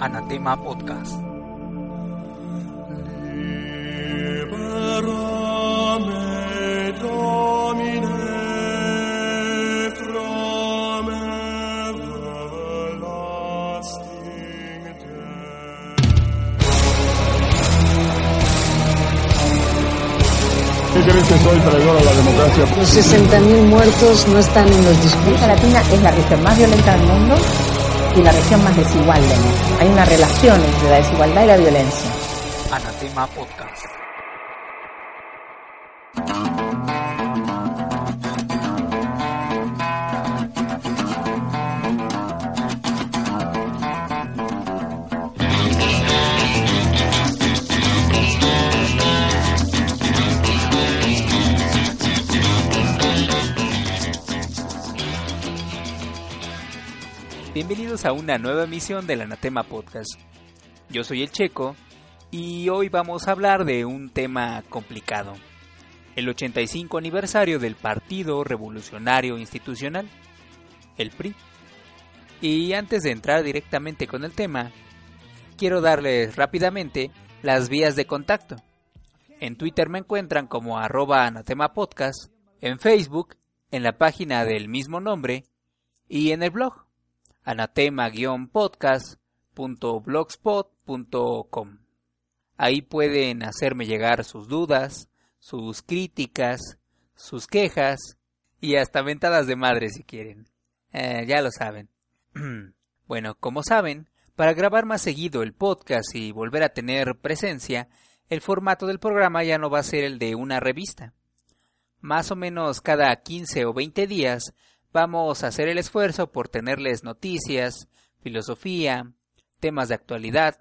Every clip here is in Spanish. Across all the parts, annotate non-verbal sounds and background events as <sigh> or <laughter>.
Anatema Podcast. ¿Qué crees que soy traidor a la democracia? Los 60.000 muertos no están en los discursos. América Latina es la región más violenta del mundo y la región más desigual del mundo. Hay una relación entre la desigualdad y la violencia. Anatema Podcast. A una nueva emisión del Anatema Podcast. Yo soy el Checo y hoy vamos a hablar de un tema complicado. El 85 aniversario del Partido Revolucionario Institucional, el PRI. Y antes de entrar directamente con el tema, quiero darles rápidamente las vías de contacto. En Twitter me encuentran como arroba anatema podcast, en Facebook, en la página del mismo nombre y en el blog anatema-podcast.blogspot.com. Ahí pueden hacerme llegar sus dudas, sus críticas, sus quejas y hasta mentadas de madre si quieren. Eh, ya lo saben. <clears throat> bueno, como saben, para grabar más seguido el podcast y volver a tener presencia, el formato del programa ya no va a ser el de una revista. Más o menos cada 15 o 20 días vamos a hacer el esfuerzo por tenerles noticias, filosofía, temas de actualidad,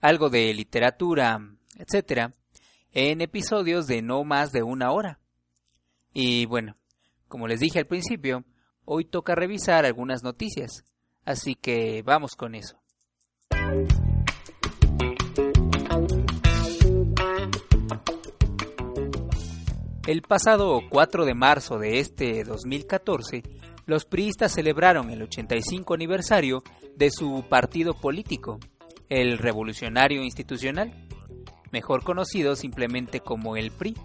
algo de literatura, etc., en episodios de no más de una hora. Y bueno, como les dije al principio, hoy toca revisar algunas noticias, así que vamos con eso. El pasado 4 de marzo de este 2014, los priistas celebraron el 85 aniversario de su partido político, el Revolucionario Institucional, mejor conocido simplemente como el PRI,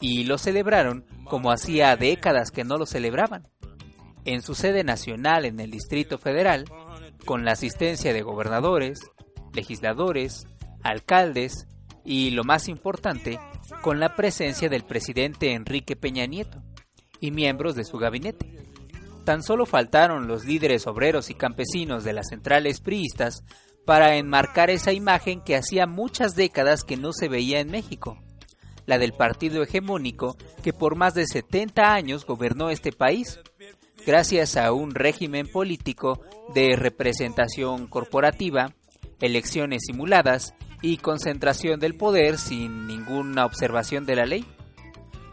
y lo celebraron como hacía décadas que no lo celebraban, en su sede nacional en el Distrito Federal, con la asistencia de gobernadores, legisladores, alcaldes y, lo más importante, con la presencia del presidente Enrique Peña Nieto y miembros de su gabinete. Tan solo faltaron los líderes obreros y campesinos de las centrales priistas para enmarcar esa imagen que hacía muchas décadas que no se veía en México, la del partido hegemónico que por más de 70 años gobernó este país, gracias a un régimen político de representación corporativa, elecciones simuladas y concentración del poder sin ninguna observación de la ley,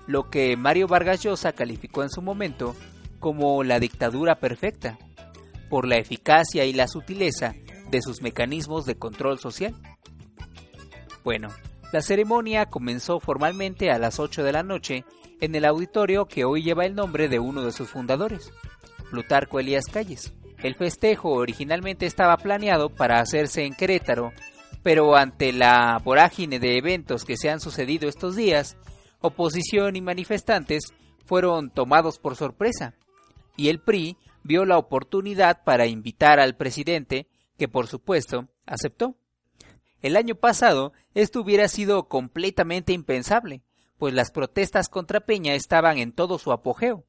lo que Mario Vargas Llosa calificó en su momento como la dictadura perfecta, por la eficacia y la sutileza de sus mecanismos de control social. Bueno, la ceremonia comenzó formalmente a las 8 de la noche en el auditorio que hoy lleva el nombre de uno de sus fundadores, Plutarco Elías Calles. El festejo originalmente estaba planeado para hacerse en Querétaro pero ante la vorágine de eventos que se han sucedido estos días, oposición y manifestantes fueron tomados por sorpresa, y el PRI vio la oportunidad para invitar al presidente, que por supuesto aceptó. El año pasado esto hubiera sido completamente impensable, pues las protestas contra Peña estaban en todo su apogeo,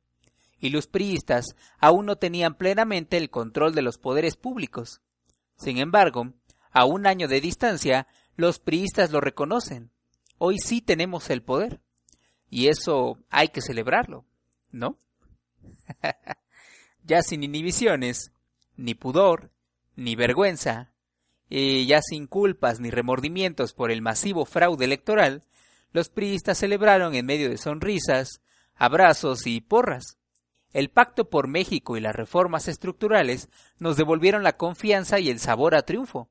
y los priistas aún no tenían plenamente el control de los poderes públicos. Sin embargo, a un año de distancia, los priistas lo reconocen. Hoy sí tenemos el poder. Y eso hay que celebrarlo, ¿no? <laughs> ya sin inhibiciones, ni pudor, ni vergüenza, y ya sin culpas ni remordimientos por el masivo fraude electoral, los priistas celebraron en medio de sonrisas, abrazos y porras. El pacto por México y las reformas estructurales nos devolvieron la confianza y el sabor a triunfo,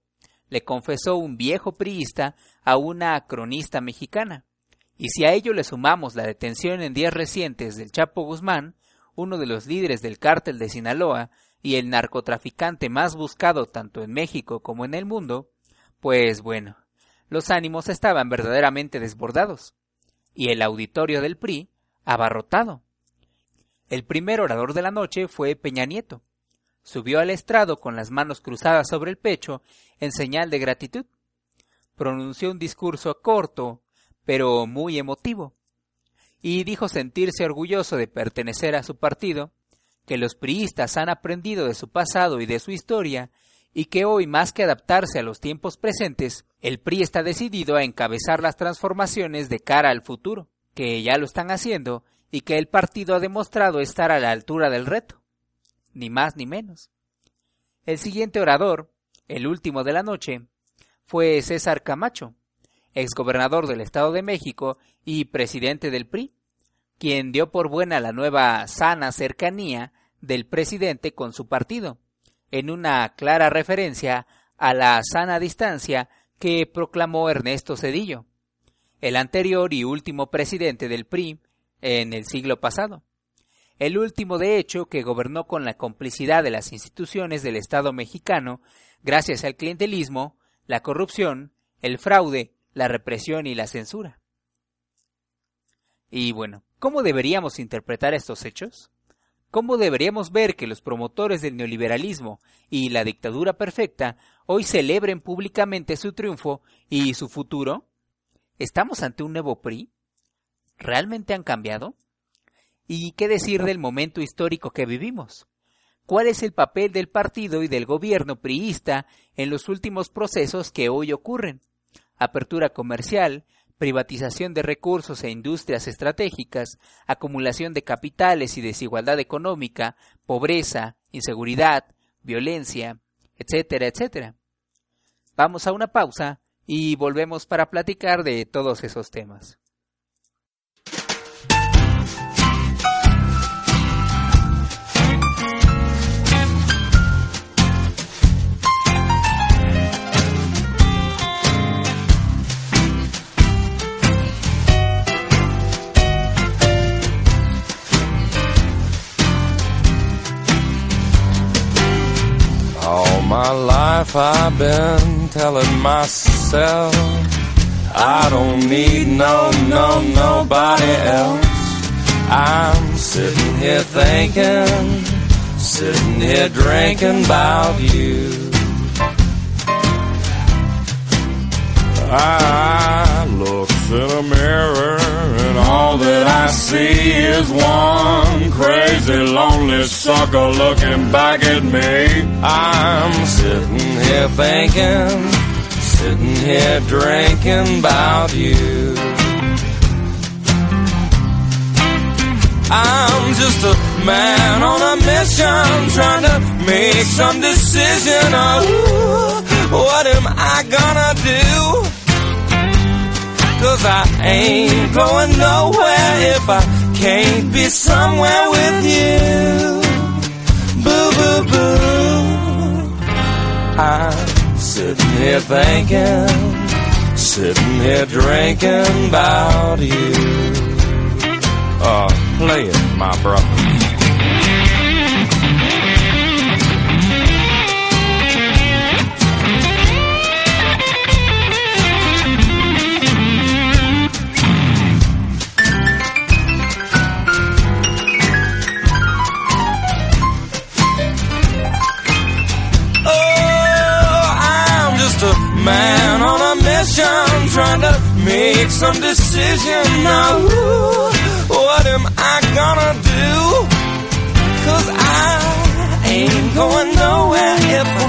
le confesó un viejo priista a una cronista mexicana. Y si a ello le sumamos la detención en días recientes del Chapo Guzmán, uno de los líderes del cártel de Sinaloa y el narcotraficante más buscado tanto en México como en el mundo, pues bueno, los ánimos estaban verdaderamente desbordados, y el auditorio del PRI abarrotado. El primer orador de la noche fue Peña Nieto. Subió al estrado con las manos cruzadas sobre el pecho en señal de gratitud. Pronunció un discurso corto, pero muy emotivo, y dijo sentirse orgulloso de pertenecer a su partido, que los priistas han aprendido de su pasado y de su historia, y que hoy más que adaptarse a los tiempos presentes, el PRI está decidido a encabezar las transformaciones de cara al futuro, que ya lo están haciendo y que el partido ha demostrado estar a la altura del reto, ni más ni menos. El siguiente orador, el último de la noche, fue César Camacho, exgobernador del Estado de México y presidente del PRI, quien dio por buena la nueva sana cercanía del presidente con su partido, en una clara referencia a la sana distancia que proclamó Ernesto Cedillo, el anterior y último presidente del PRI en el siglo pasado. El último, de hecho, que gobernó con la complicidad de las instituciones del Estado mexicano, gracias al clientelismo, la corrupción, el fraude, la represión y la censura. Y bueno, ¿cómo deberíamos interpretar estos hechos? ¿Cómo deberíamos ver que los promotores del neoliberalismo y la dictadura perfecta hoy celebren públicamente su triunfo y su futuro? ¿Estamos ante un nuevo PRI? ¿Realmente han cambiado? ¿Y qué decir del momento histórico que vivimos? ¿Cuál es el papel del partido y del gobierno priista en los últimos procesos que hoy ocurren? Apertura comercial, privatización de recursos e industrias estratégicas, acumulación de capitales y desigualdad económica, pobreza, inseguridad, violencia, etcétera, etcétera. Vamos a una pausa y volvemos para platicar de todos esos temas. Life I've been telling myself I don't need no, no, nobody else. I'm sitting here thinking, sitting here drinking about you. I look in a mirror and all that I see is one crazy lonely sucker looking back at me. I'm sitting here thinking, sitting here drinking about you. I'm just a man on a mission trying to make some decision. Oh, what am I gonna do? Cause I ain't going nowhere if I can't be somewhere with you. Boo, boo, boo. I'm sitting here thinking, sitting here drinking about you. Uh, play it, my brother. Man on a mission trying to make some decision now. what am I gonna do? Cause I ain't going nowhere if I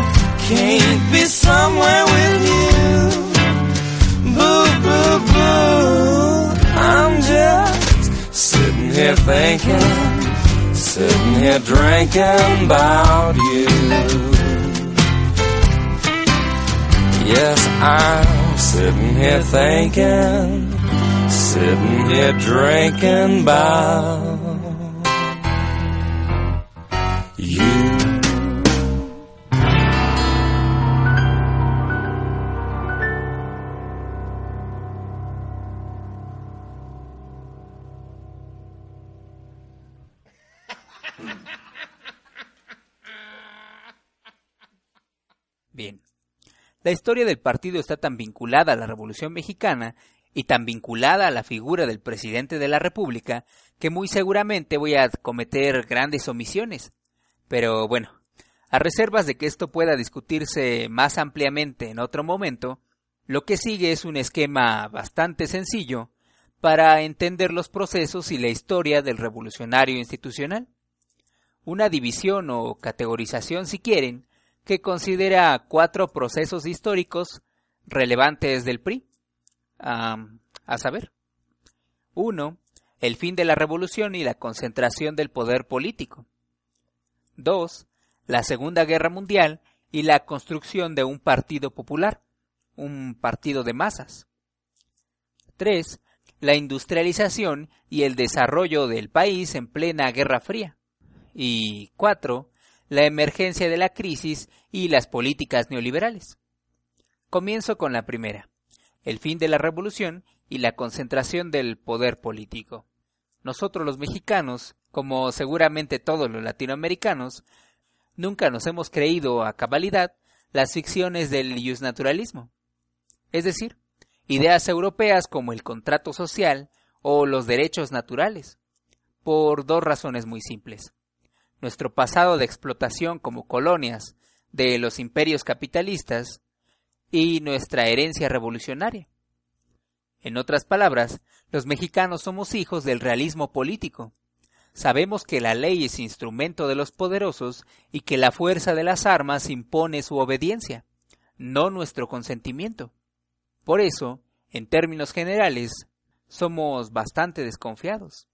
can't be somewhere with you. Boo, boo, boo. I'm just sitting here thinking, sitting here drinking about you. Yes, I'm sitting here thinking, sitting here drinking about you. Bien. La historia del partido está tan vinculada a la Revolución Mexicana y tan vinculada a la figura del presidente de la República que muy seguramente voy a cometer grandes omisiones. Pero bueno, a reservas de que esto pueda discutirse más ampliamente en otro momento, lo que sigue es un esquema bastante sencillo para entender los procesos y la historia del revolucionario institucional. Una división o categorización, si quieren, que considera cuatro procesos históricos relevantes del PRI. a saber, uno, el fin de la revolución y la concentración del poder político. 2. La Segunda Guerra Mundial y la construcción de un partido popular, un partido de masas. 3. La industrialización y el desarrollo del país en plena Guerra Fría. Y 4. La emergencia de la crisis y las políticas neoliberales. Comienzo con la primera, el fin de la revolución y la concentración del poder político. Nosotros los mexicanos, como seguramente todos los latinoamericanos, nunca nos hemos creído a cabalidad las ficciones del naturalismo. Es decir, ideas europeas como el contrato social o los derechos naturales, por dos razones muy simples. Nuestro pasado de explotación como colonias de los imperios capitalistas y nuestra herencia revolucionaria. En otras palabras, los mexicanos somos hijos del realismo político. Sabemos que la ley es instrumento de los poderosos y que la fuerza de las armas impone su obediencia, no nuestro consentimiento. Por eso, en términos generales, somos bastante desconfiados.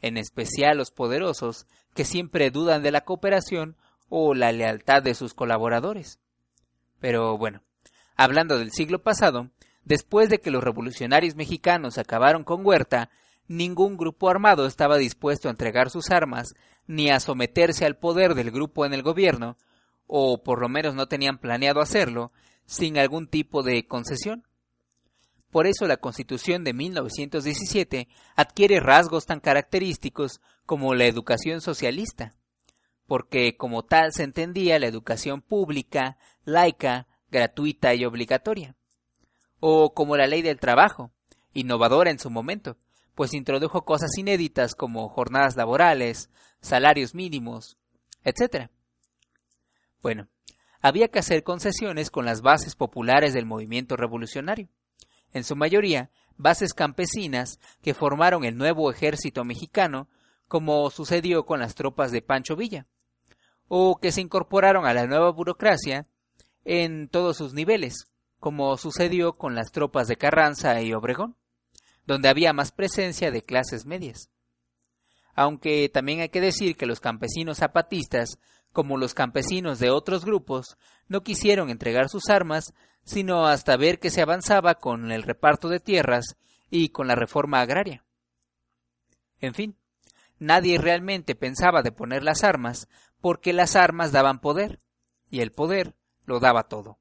En especial los poderosos, que siempre dudan de la cooperación o la lealtad de sus colaboradores. Pero bueno, hablando del siglo pasado, después de que los revolucionarios mexicanos acabaron con Huerta, ningún grupo armado estaba dispuesto a entregar sus armas ni a someterse al poder del grupo en el gobierno, o por lo menos no tenían planeado hacerlo, sin algún tipo de concesión. Por eso la Constitución de 1917 adquiere rasgos tan característicos como la educación socialista, porque como tal se entendía la educación pública, laica, gratuita y obligatoria, o como la ley del trabajo, innovadora en su momento, pues introdujo cosas inéditas como jornadas laborales, salarios mínimos, etc. Bueno, había que hacer concesiones con las bases populares del movimiento revolucionario en su mayoría bases campesinas que formaron el nuevo ejército mexicano, como sucedió con las tropas de Pancho Villa, o que se incorporaron a la nueva burocracia en todos sus niveles, como sucedió con las tropas de Carranza y Obregón, donde había más presencia de clases medias. Aunque también hay que decir que los campesinos zapatistas, como los campesinos de otros grupos, no quisieron entregar sus armas sino hasta ver que se avanzaba con el reparto de tierras y con la reforma agraria. En fin, nadie realmente pensaba de poner las armas porque las armas daban poder, y el poder lo daba todo.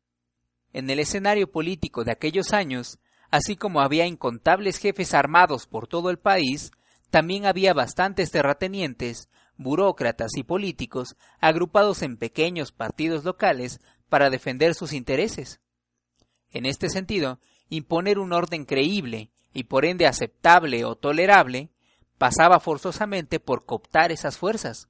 En el escenario político de aquellos años, así como había incontables jefes armados por todo el país, también había bastantes terratenientes, burócratas y políticos agrupados en pequeños partidos locales para defender sus intereses. En este sentido, imponer un orden creíble y por ende aceptable o tolerable pasaba forzosamente por cooptar esas fuerzas,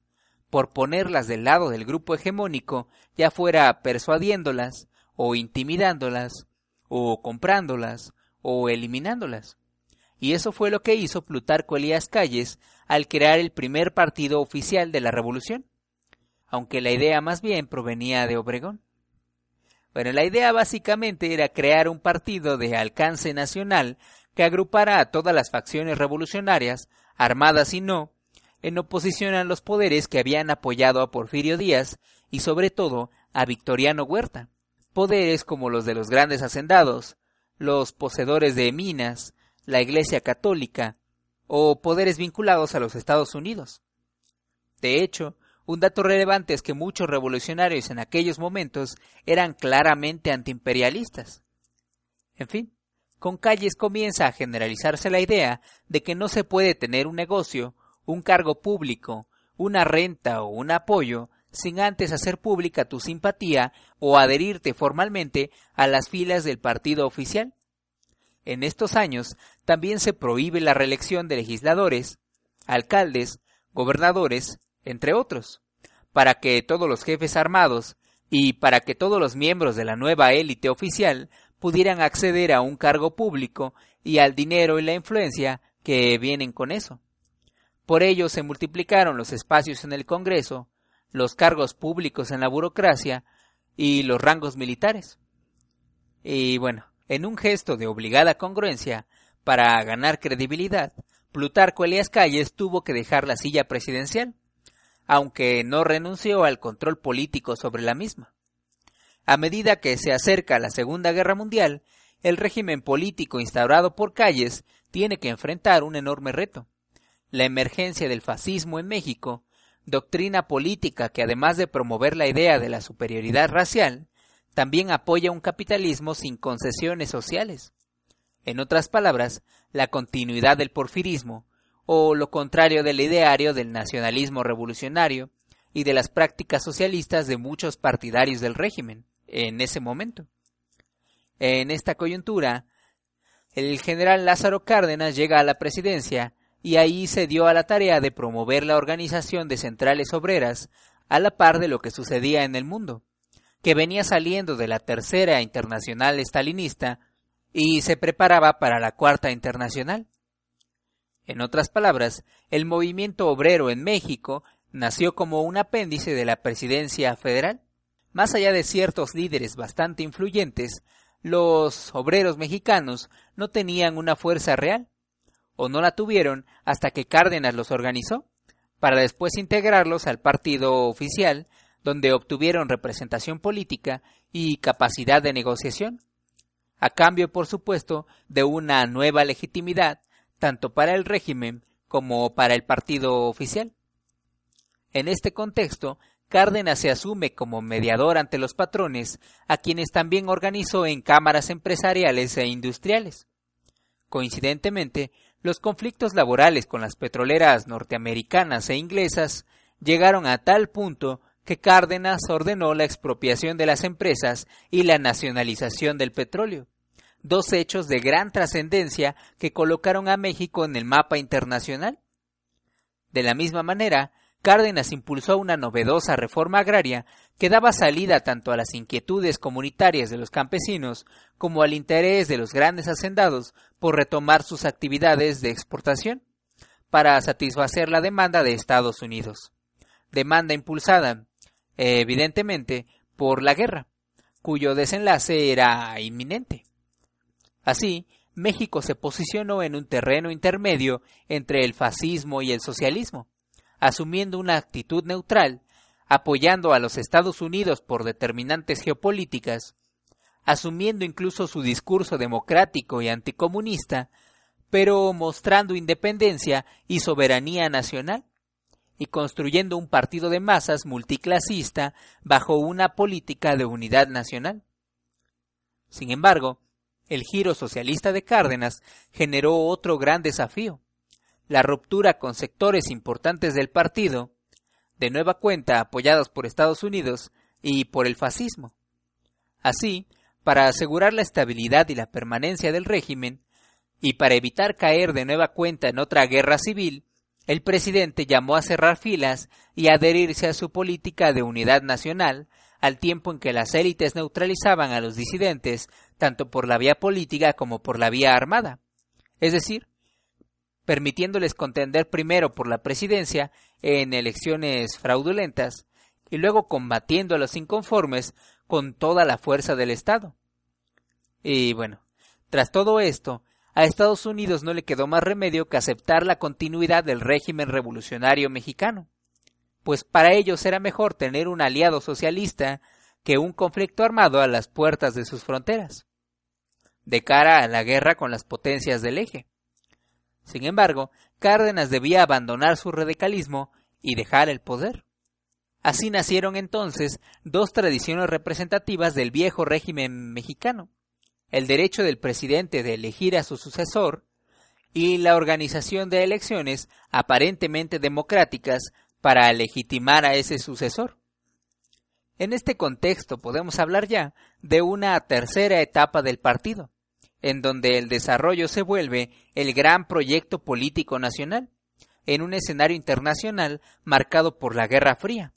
por ponerlas del lado del grupo hegemónico, ya fuera persuadiéndolas, o intimidándolas, o comprándolas, o eliminándolas. Y eso fue lo que hizo Plutarco Elías Calles al crear el primer partido oficial de la revolución, aunque la idea más bien provenía de Obregón. Bueno, la idea básicamente era crear un partido de alcance nacional que agrupara a todas las facciones revolucionarias, armadas y no, en oposición a los poderes que habían apoyado a Porfirio Díaz y sobre todo a Victoriano Huerta, poderes como los de los grandes hacendados, los poseedores de minas, la Iglesia Católica o poderes vinculados a los Estados Unidos. De hecho, un dato relevante es que muchos revolucionarios en aquellos momentos eran claramente antiimperialistas. En fin, con Calles comienza a generalizarse la idea de que no se puede tener un negocio, un cargo público, una renta o un apoyo sin antes hacer pública tu simpatía o adherirte formalmente a las filas del partido oficial. En estos años también se prohíbe la reelección de legisladores, alcaldes, gobernadores, entre otros, para que todos los jefes armados y para que todos los miembros de la nueva élite oficial pudieran acceder a un cargo público y al dinero y la influencia que vienen con eso. Por ello se multiplicaron los espacios en el Congreso, los cargos públicos en la burocracia y los rangos militares. Y bueno, en un gesto de obligada congruencia, para ganar credibilidad, Plutarco Elías Calles tuvo que dejar la silla presidencial, aunque no renunció al control político sobre la misma. A medida que se acerca la Segunda Guerra Mundial, el régimen político instaurado por Calles tiene que enfrentar un enorme reto. La emergencia del fascismo en México, doctrina política que además de promover la idea de la superioridad racial, también apoya un capitalismo sin concesiones sociales. En otras palabras, la continuidad del porfirismo, o lo contrario del ideario del nacionalismo revolucionario y de las prácticas socialistas de muchos partidarios del régimen en ese momento. En esta coyuntura, el general Lázaro Cárdenas llega a la presidencia y ahí se dio a la tarea de promover la organización de centrales obreras a la par de lo que sucedía en el mundo que venía saliendo de la tercera internacional estalinista y se preparaba para la cuarta internacional. En otras palabras, el movimiento obrero en México nació como un apéndice de la presidencia federal. Más allá de ciertos líderes bastante influyentes, los obreros mexicanos no tenían una fuerza real, o no la tuvieron hasta que Cárdenas los organizó, para después integrarlos al partido oficial donde obtuvieron representación política y capacidad de negociación, a cambio, por supuesto, de una nueva legitimidad tanto para el régimen como para el partido oficial. En este contexto, Cárdenas se asume como mediador ante los patrones, a quienes también organizó en cámaras empresariales e industriales. Coincidentemente, los conflictos laborales con las petroleras norteamericanas e inglesas llegaron a tal punto que Cárdenas ordenó la expropiación de las empresas y la nacionalización del petróleo, dos hechos de gran trascendencia que colocaron a México en el mapa internacional. De la misma manera, Cárdenas impulsó una novedosa reforma agraria que daba salida tanto a las inquietudes comunitarias de los campesinos como al interés de los grandes hacendados por retomar sus actividades de exportación para satisfacer la demanda de Estados Unidos. Demanda impulsada evidentemente por la guerra, cuyo desenlace era inminente. Así, México se posicionó en un terreno intermedio entre el fascismo y el socialismo, asumiendo una actitud neutral, apoyando a los Estados Unidos por determinantes geopolíticas, asumiendo incluso su discurso democrático y anticomunista, pero mostrando independencia y soberanía nacional y construyendo un partido de masas multiclasista bajo una política de unidad nacional. Sin embargo, el giro socialista de Cárdenas generó otro gran desafío, la ruptura con sectores importantes del partido, de nueva cuenta apoyados por Estados Unidos y por el fascismo. Así, para asegurar la estabilidad y la permanencia del régimen, y para evitar caer de nueva cuenta en otra guerra civil, el presidente llamó a cerrar filas y adherirse a su política de unidad nacional, al tiempo en que las élites neutralizaban a los disidentes tanto por la vía política como por la vía armada, es decir, permitiéndoles contender primero por la presidencia en elecciones fraudulentas y luego combatiendo a los inconformes con toda la fuerza del Estado. Y bueno, tras todo esto, a Estados Unidos no le quedó más remedio que aceptar la continuidad del régimen revolucionario mexicano, pues para ellos era mejor tener un aliado socialista que un conflicto armado a las puertas de sus fronteras, de cara a la guerra con las potencias del eje. Sin embargo, Cárdenas debía abandonar su radicalismo y dejar el poder. Así nacieron entonces dos tradiciones representativas del viejo régimen mexicano, el derecho del presidente de elegir a su sucesor y la organización de elecciones aparentemente democráticas para legitimar a ese sucesor. En este contexto podemos hablar ya de una tercera etapa del partido, en donde el desarrollo se vuelve el gran proyecto político nacional, en un escenario internacional marcado por la Guerra Fría.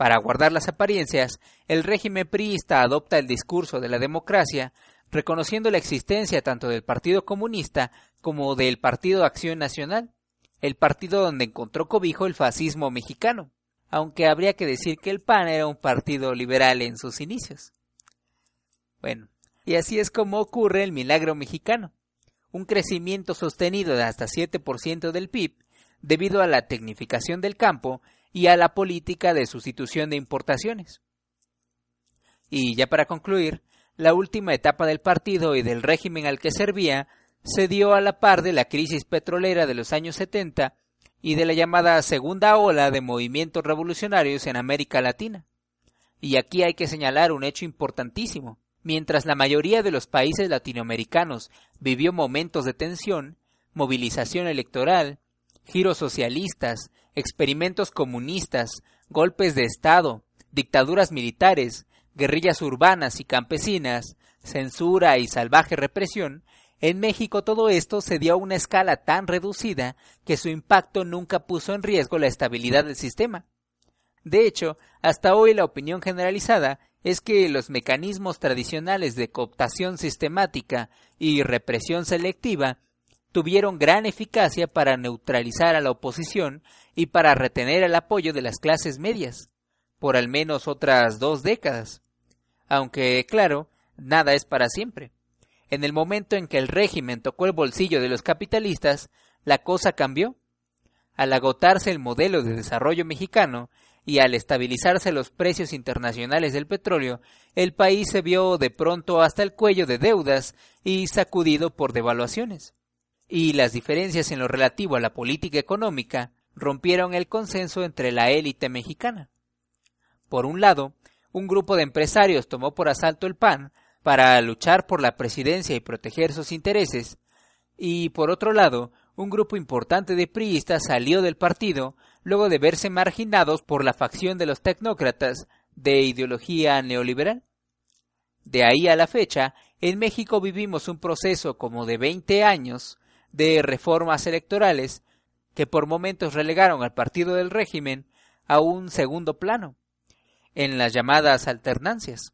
Para guardar las apariencias, el régimen priista adopta el discurso de la democracia, reconociendo la existencia tanto del Partido Comunista como del Partido Acción Nacional, el partido donde encontró cobijo el fascismo mexicano, aunque habría que decir que el PAN era un partido liberal en sus inicios. Bueno, y así es como ocurre el milagro mexicano, un crecimiento sostenido de hasta 7% del PIB debido a la tecnificación del campo y a la política de sustitución de importaciones. Y ya para concluir, la última etapa del partido y del régimen al que servía se dio a la par de la crisis petrolera de los años 70 y de la llamada segunda ola de movimientos revolucionarios en América Latina. Y aquí hay que señalar un hecho importantísimo. Mientras la mayoría de los países latinoamericanos vivió momentos de tensión, movilización electoral, giros socialistas, experimentos comunistas, golpes de Estado, dictaduras militares, guerrillas urbanas y campesinas, censura y salvaje represión, en México todo esto se dio a una escala tan reducida que su impacto nunca puso en riesgo la estabilidad del sistema. De hecho, hasta hoy la opinión generalizada es que los mecanismos tradicionales de cooptación sistemática y represión selectiva tuvieron gran eficacia para neutralizar a la oposición y para retener el apoyo de las clases medias, por al menos otras dos décadas. Aunque, claro, nada es para siempre. En el momento en que el régimen tocó el bolsillo de los capitalistas, la cosa cambió. Al agotarse el modelo de desarrollo mexicano, y al estabilizarse los precios internacionales del petróleo, el país se vio de pronto hasta el cuello de deudas y sacudido por devaluaciones. Y las diferencias en lo relativo a la política económica rompieron el consenso entre la élite mexicana. Por un lado, un grupo de empresarios tomó por asalto el PAN para luchar por la presidencia y proteger sus intereses, y por otro lado, un grupo importante de priistas salió del partido luego de verse marginados por la facción de los tecnócratas de ideología neoliberal. De ahí a la fecha, en México vivimos un proceso como de 20 años de reformas electorales que por momentos relegaron al partido del régimen a un segundo plano, en las llamadas alternancias,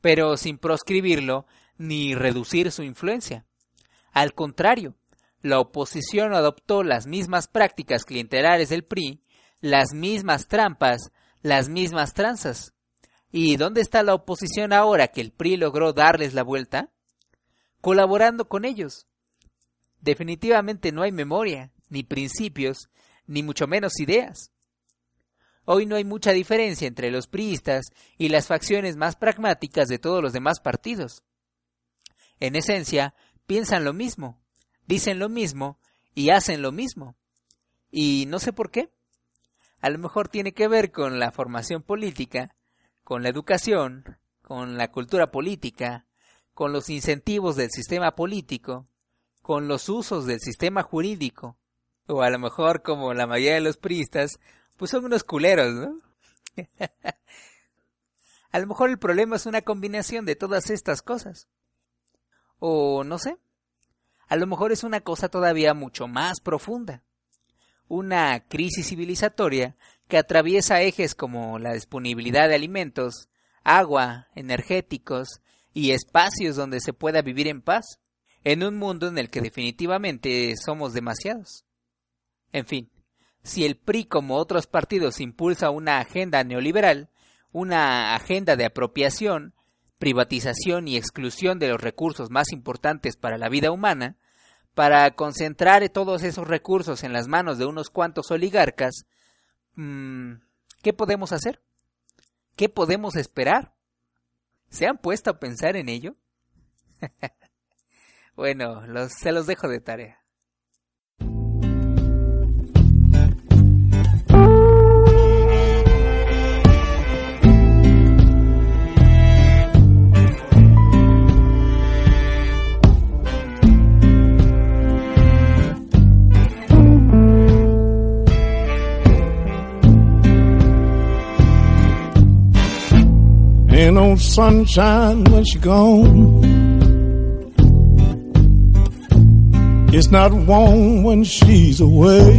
pero sin proscribirlo ni reducir su influencia. Al contrario, la oposición adoptó las mismas prácticas clientelares del PRI, las mismas trampas, las mismas tranzas. ¿Y dónde está la oposición ahora que el PRI logró darles la vuelta? Colaborando con ellos. Definitivamente no hay memoria, ni principios, ni mucho menos ideas. Hoy no hay mucha diferencia entre los priistas y las facciones más pragmáticas de todos los demás partidos. En esencia, piensan lo mismo, dicen lo mismo y hacen lo mismo. Y no sé por qué. A lo mejor tiene que ver con la formación política, con la educación, con la cultura política, con los incentivos del sistema político, con los usos del sistema jurídico, o a lo mejor como la mayoría de los priistas, pues son unos culeros, ¿no? <laughs> a lo mejor el problema es una combinación de todas estas cosas. O no sé, a lo mejor es una cosa todavía mucho más profunda. Una crisis civilizatoria que atraviesa ejes como la disponibilidad de alimentos, agua, energéticos y espacios donde se pueda vivir en paz, en un mundo en el que definitivamente somos demasiados. En fin, si el PRI como otros partidos impulsa una agenda neoliberal, una agenda de apropiación, privatización y exclusión de los recursos más importantes para la vida humana, para concentrar todos esos recursos en las manos de unos cuantos oligarcas, mm, ¿qué podemos hacer? ¿Qué podemos esperar? ¿Se han puesto a pensar en ello? <laughs> bueno, se los dejo de tarea. Ain't no sunshine when she gone. It's not warm when she's away.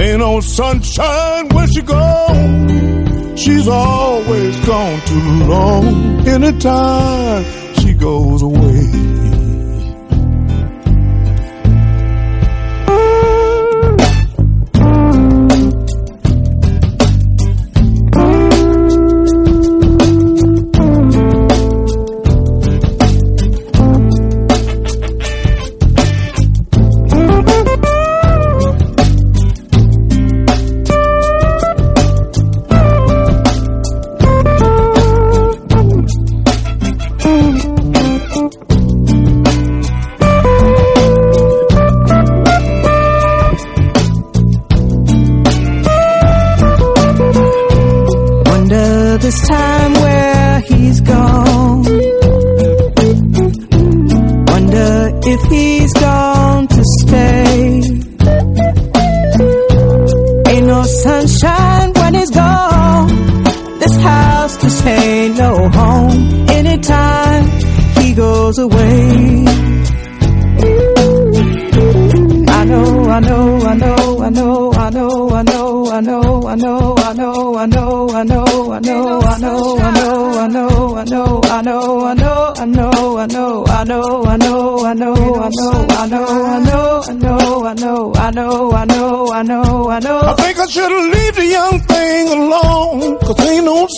Ain't no sunshine when she gone. She's always gone too long. Anytime she goes away.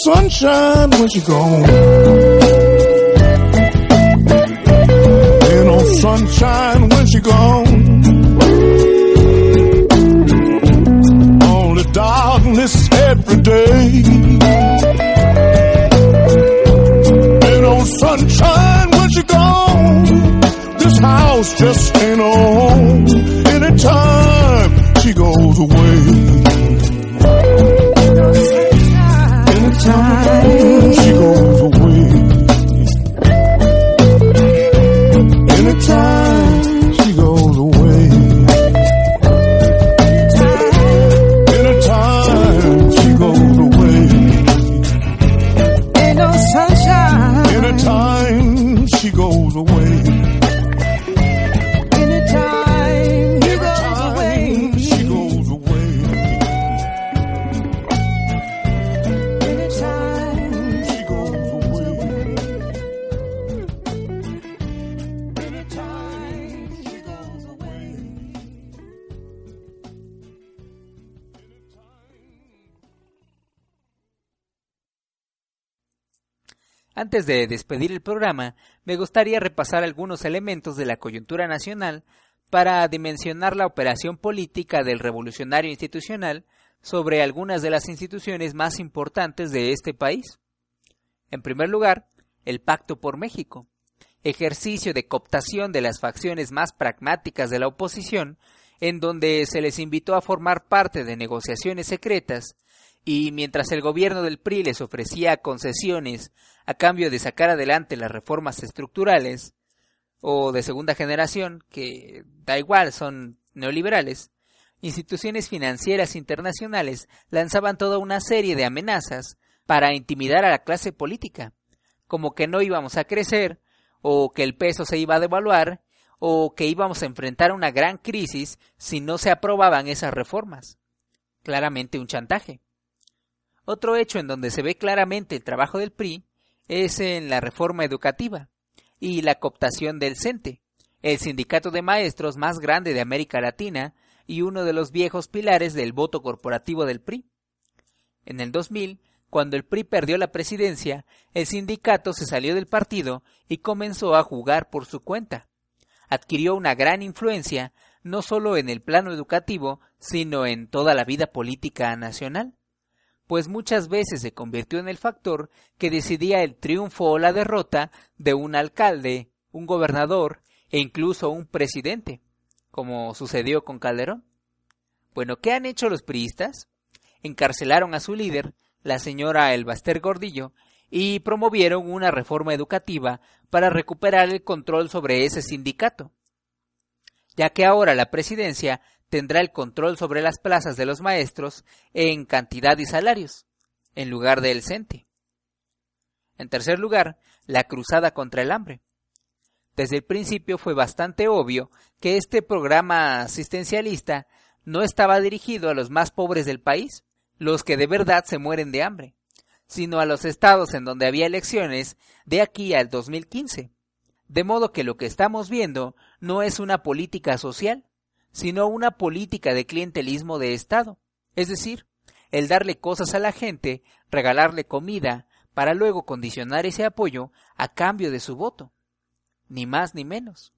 Sunshine when she gone. Ain't no sunshine when she gone. Only darkness every day. Ain't no sunshine when she gone. This house just ain't home. Anytime she goes away. Time Antes de despedir el programa, me gustaría repasar algunos elementos de la coyuntura nacional para dimensionar la operación política del revolucionario institucional sobre algunas de las instituciones más importantes de este país. En primer lugar, el Pacto por México, ejercicio de cooptación de las facciones más pragmáticas de la oposición, en donde se les invitó a formar parte de negociaciones secretas y mientras el gobierno del PRI les ofrecía concesiones a cambio de sacar adelante las reformas estructurales o de segunda generación, que da igual, son neoliberales, instituciones financieras internacionales lanzaban toda una serie de amenazas para intimidar a la clase política, como que no íbamos a crecer, o que el peso se iba a devaluar, o que íbamos a enfrentar una gran crisis si no se aprobaban esas reformas. Claramente un chantaje. Otro hecho en donde se ve claramente el trabajo del PRI es en la reforma educativa y la cooptación del CENTE, el sindicato de maestros más grande de América Latina y uno de los viejos pilares del voto corporativo del PRI. En el 2000 Cuando el PRI perdió la presidencia, el sindicato se salió del partido y comenzó a jugar por su cuenta. Adquirió una gran influencia no solo en el plano educativo, sino en toda la vida política nacional, pues muchas veces se convirtió en el factor que decidía el triunfo o la derrota de un alcalde, un gobernador e incluso un presidente, como sucedió con Calderón. Bueno, ¿qué han hecho los priistas? Encarcelaron a su líder, la señora Elbaster Gordillo, y promovieron una reforma educativa para recuperar el control sobre ese sindicato, ya que ahora la presidencia tendrá el control sobre las plazas de los maestros en cantidad y salarios, en lugar del CENTE. En tercer lugar, la cruzada contra el hambre. Desde el principio fue bastante obvio que este programa asistencialista no estaba dirigido a los más pobres del país, los que de verdad se mueren de hambre, sino a los estados en donde había elecciones de aquí al 2015. De modo que lo que estamos viendo no es una política social, sino una política de clientelismo de Estado, es decir, el darle cosas a la gente, regalarle comida, para luego condicionar ese apoyo a cambio de su voto. Ni más ni menos.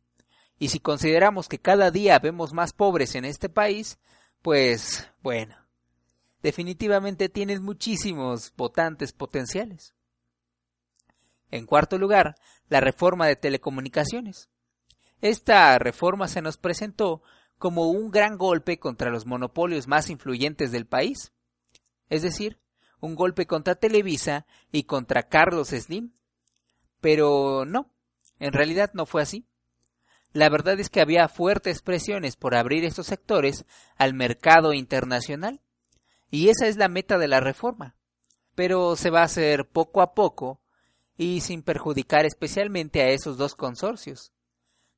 Y si consideramos que cada día vemos más pobres en este país, pues bueno, definitivamente tienes muchísimos votantes potenciales. En cuarto lugar, la reforma de telecomunicaciones. Esta reforma se nos presentó como un gran golpe contra los monopolios más influyentes del país, es decir, un golpe contra Televisa y contra Carlos Slim. Pero no, en realidad no fue así. La verdad es que había fuertes presiones por abrir estos sectores al mercado internacional, y esa es la meta de la reforma. Pero se va a hacer poco a poco y sin perjudicar especialmente a esos dos consorcios,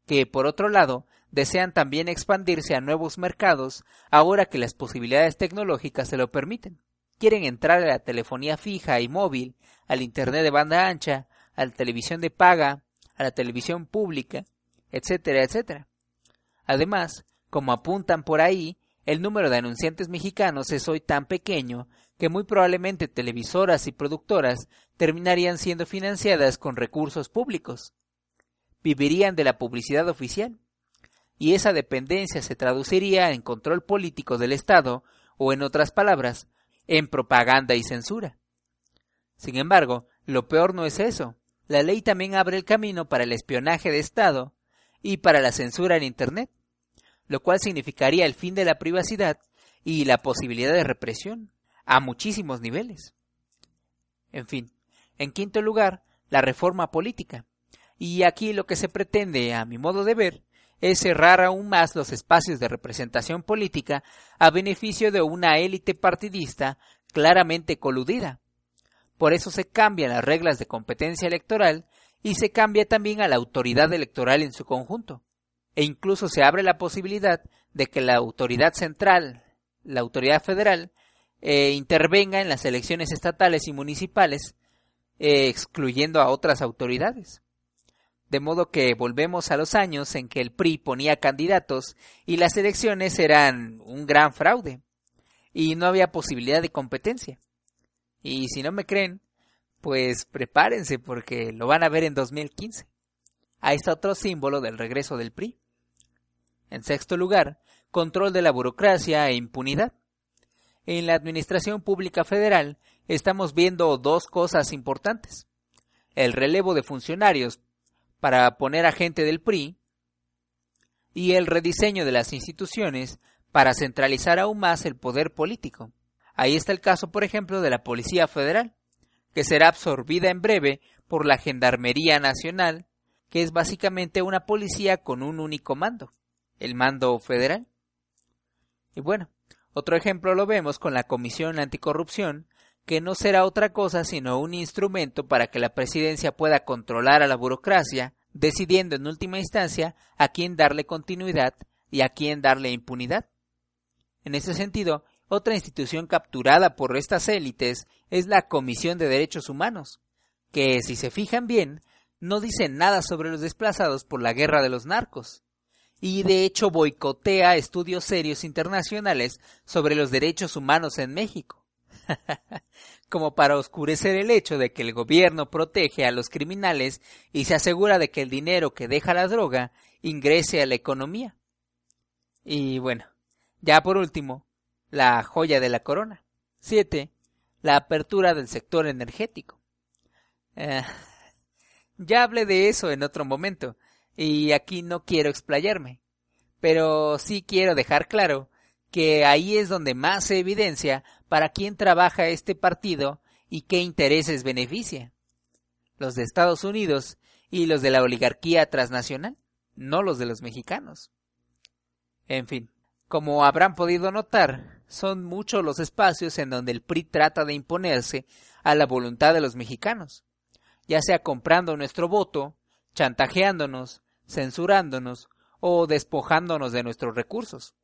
que por otro lado desean también expandirse a nuevos mercados ahora que las posibilidades tecnológicas se lo permiten. Quieren entrar a la telefonía fija y móvil, al Internet de banda ancha, a la televisión de paga, a la televisión pública, etcétera, etcétera. Además, como apuntan por ahí, el número de anunciantes mexicanos es hoy tan pequeño que muy probablemente televisoras y productoras terminarían siendo financiadas con recursos públicos. Vivirían de la publicidad oficial. Y esa dependencia se traduciría en control político del Estado o, en otras palabras, en propaganda y censura. Sin embargo, lo peor no es eso. La ley también abre el camino para el espionaje de Estado y para la censura en Internet lo cual significaría el fin de la privacidad y la posibilidad de represión a muchísimos niveles. En fin, en quinto lugar, la reforma política. Y aquí lo que se pretende, a mi modo de ver, es cerrar aún más los espacios de representación política a beneficio de una élite partidista claramente coludida. Por eso se cambian las reglas de competencia electoral y se cambia también a la autoridad electoral en su conjunto e incluso se abre la posibilidad de que la autoridad central, la autoridad federal, eh, intervenga en las elecciones estatales y municipales, eh, excluyendo a otras autoridades. De modo que volvemos a los años en que el PRI ponía candidatos y las elecciones eran un gran fraude y no había posibilidad de competencia. Y si no me creen, pues prepárense porque lo van a ver en 2015. Ahí está otro símbolo del regreso del PRI. En sexto lugar, control de la burocracia e impunidad. En la Administración Pública Federal estamos viendo dos cosas importantes. El relevo de funcionarios para poner a gente del PRI y el rediseño de las instituciones para centralizar aún más el poder político. Ahí está el caso, por ejemplo, de la Policía Federal, que será absorbida en breve por la Gendarmería Nacional, que es básicamente una policía con un único mando el mando federal. Y bueno, otro ejemplo lo vemos con la Comisión Anticorrupción, que no será otra cosa sino un instrumento para que la presidencia pueda controlar a la burocracia, decidiendo en última instancia a quién darle continuidad y a quién darle impunidad. En ese sentido, otra institución capturada por estas élites es la Comisión de Derechos Humanos, que, si se fijan bien, no dice nada sobre los desplazados por la guerra de los narcos, y de hecho boicotea estudios serios internacionales sobre los derechos humanos en México. <laughs> como para oscurecer el hecho de que el gobierno protege a los criminales y se asegura de que el dinero que deja la droga ingrese a la economía. Y bueno, ya por último, la joya de la corona. 7. La apertura del sector energético. Eh, <laughs> ya hablé de eso en otro momento, y aquí no quiero explayarme, pero sí quiero dejar claro que ahí es donde más se evidencia para quién trabaja este partido y qué intereses beneficia. Los de Estados Unidos y los de la oligarquía transnacional, no los de los mexicanos. En fin, como habrán podido notar, son muchos los espacios en donde el PRI trata de imponerse a la voluntad de los mexicanos, ya sea comprando nuestro voto, chantajeándonos, censurándonos o despojándonos de nuestros recursos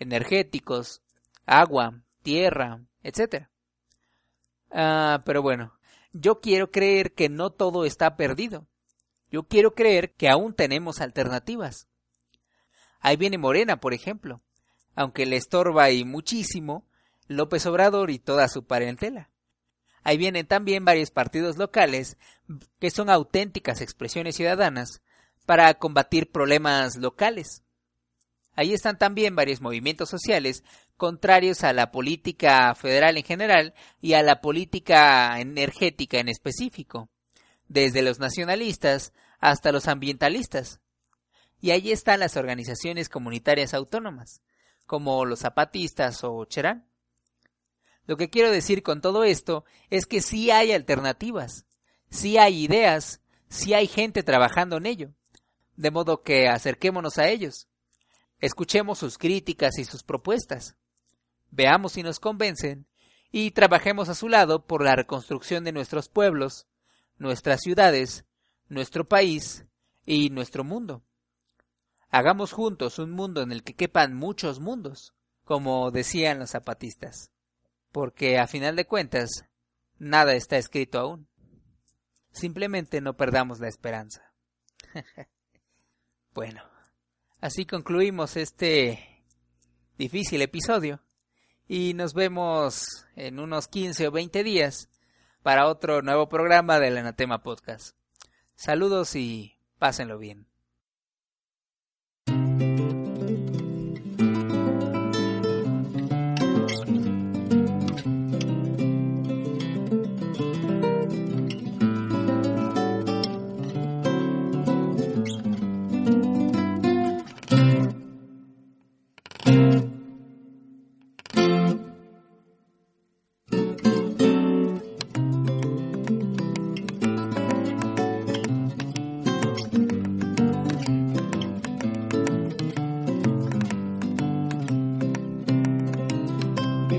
energéticos, agua, tierra, etc. Ah, pero bueno, yo quiero creer que no todo está perdido. Yo quiero creer que aún tenemos alternativas. Ahí viene Morena, por ejemplo, aunque le estorba y muchísimo López Obrador y toda su parentela. Ahí vienen también varios partidos locales que son auténticas expresiones ciudadanas para combatir problemas locales. Ahí están también varios movimientos sociales contrarios a la política federal en general y a la política energética en específico, desde los nacionalistas hasta los ambientalistas. Y ahí están las organizaciones comunitarias autónomas, como los zapatistas o Cherán. Lo que quiero decir con todo esto es que sí hay alternativas, sí hay ideas, sí hay gente trabajando en ello, de modo que acerquémonos a ellos Escuchemos sus críticas y sus propuestas. Veamos si nos convencen y trabajemos a su lado por la reconstrucción de nuestros pueblos, nuestras ciudades, nuestro país y nuestro mundo. Hagamos juntos un mundo en el que quepan muchos mundos, como decían los zapatistas, porque a final de cuentas nada está escrito aún. Simplemente no perdamos la esperanza. <laughs> bueno. Así concluimos este difícil episodio y nos vemos en unos 15 o 20 días para otro nuevo programa del Anatema Podcast. Saludos y pásenlo bien.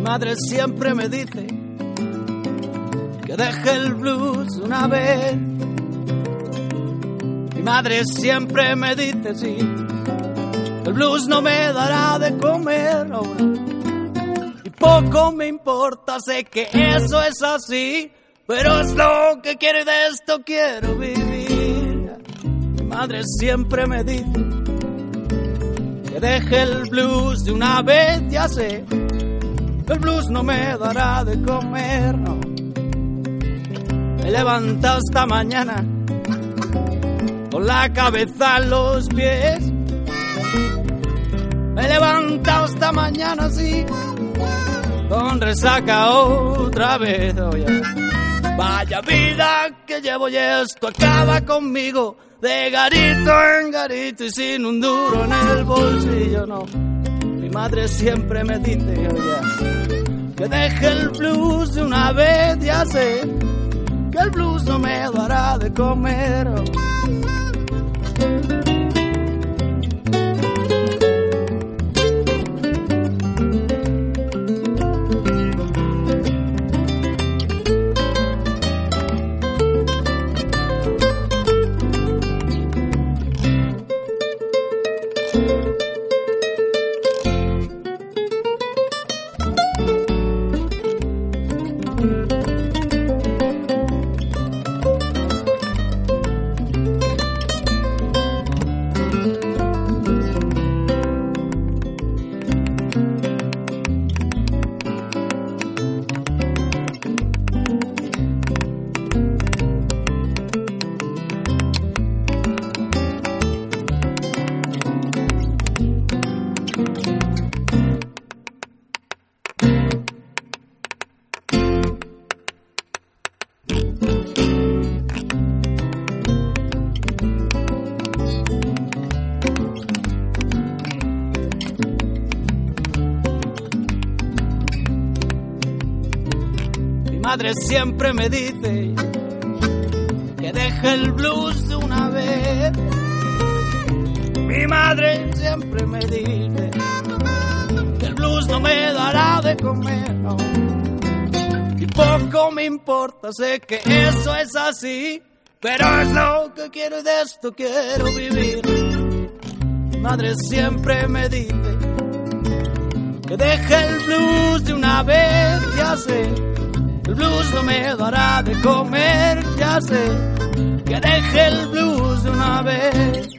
Madre siempre me dice que deje el blues una vez. Mi madre siempre me dice, sí, el blues no me dará de comer Y poco me importa, sé que eso es así, pero es lo que quiero y de esto quiero vivir. Mi madre siempre me dice que deje el blues de una vez, ya sé el blues no me dará de comer, no. Me he levantado esta mañana con la cabeza en los pies. Me he levantado esta mañana así, con resaca otra vez. Vaya vida que llevo y esto acaba conmigo, de garito en garito y sin un duro en el bolsillo, no. Madre siempre me dice, que deje el blues de una vez, ya sé que el blues no me dará de comer. Siempre me dice que deje el blues de una vez. Mi madre siempre me dice que el blues no me dará de comer. Y poco me importa, sé que eso es así, pero es lo que quiero y de esto quiero vivir. Mi madre siempre me dice que deje el blues de una vez, ya sé. El blues no me dará de comer, ya sé. Que deje el blues de una vez.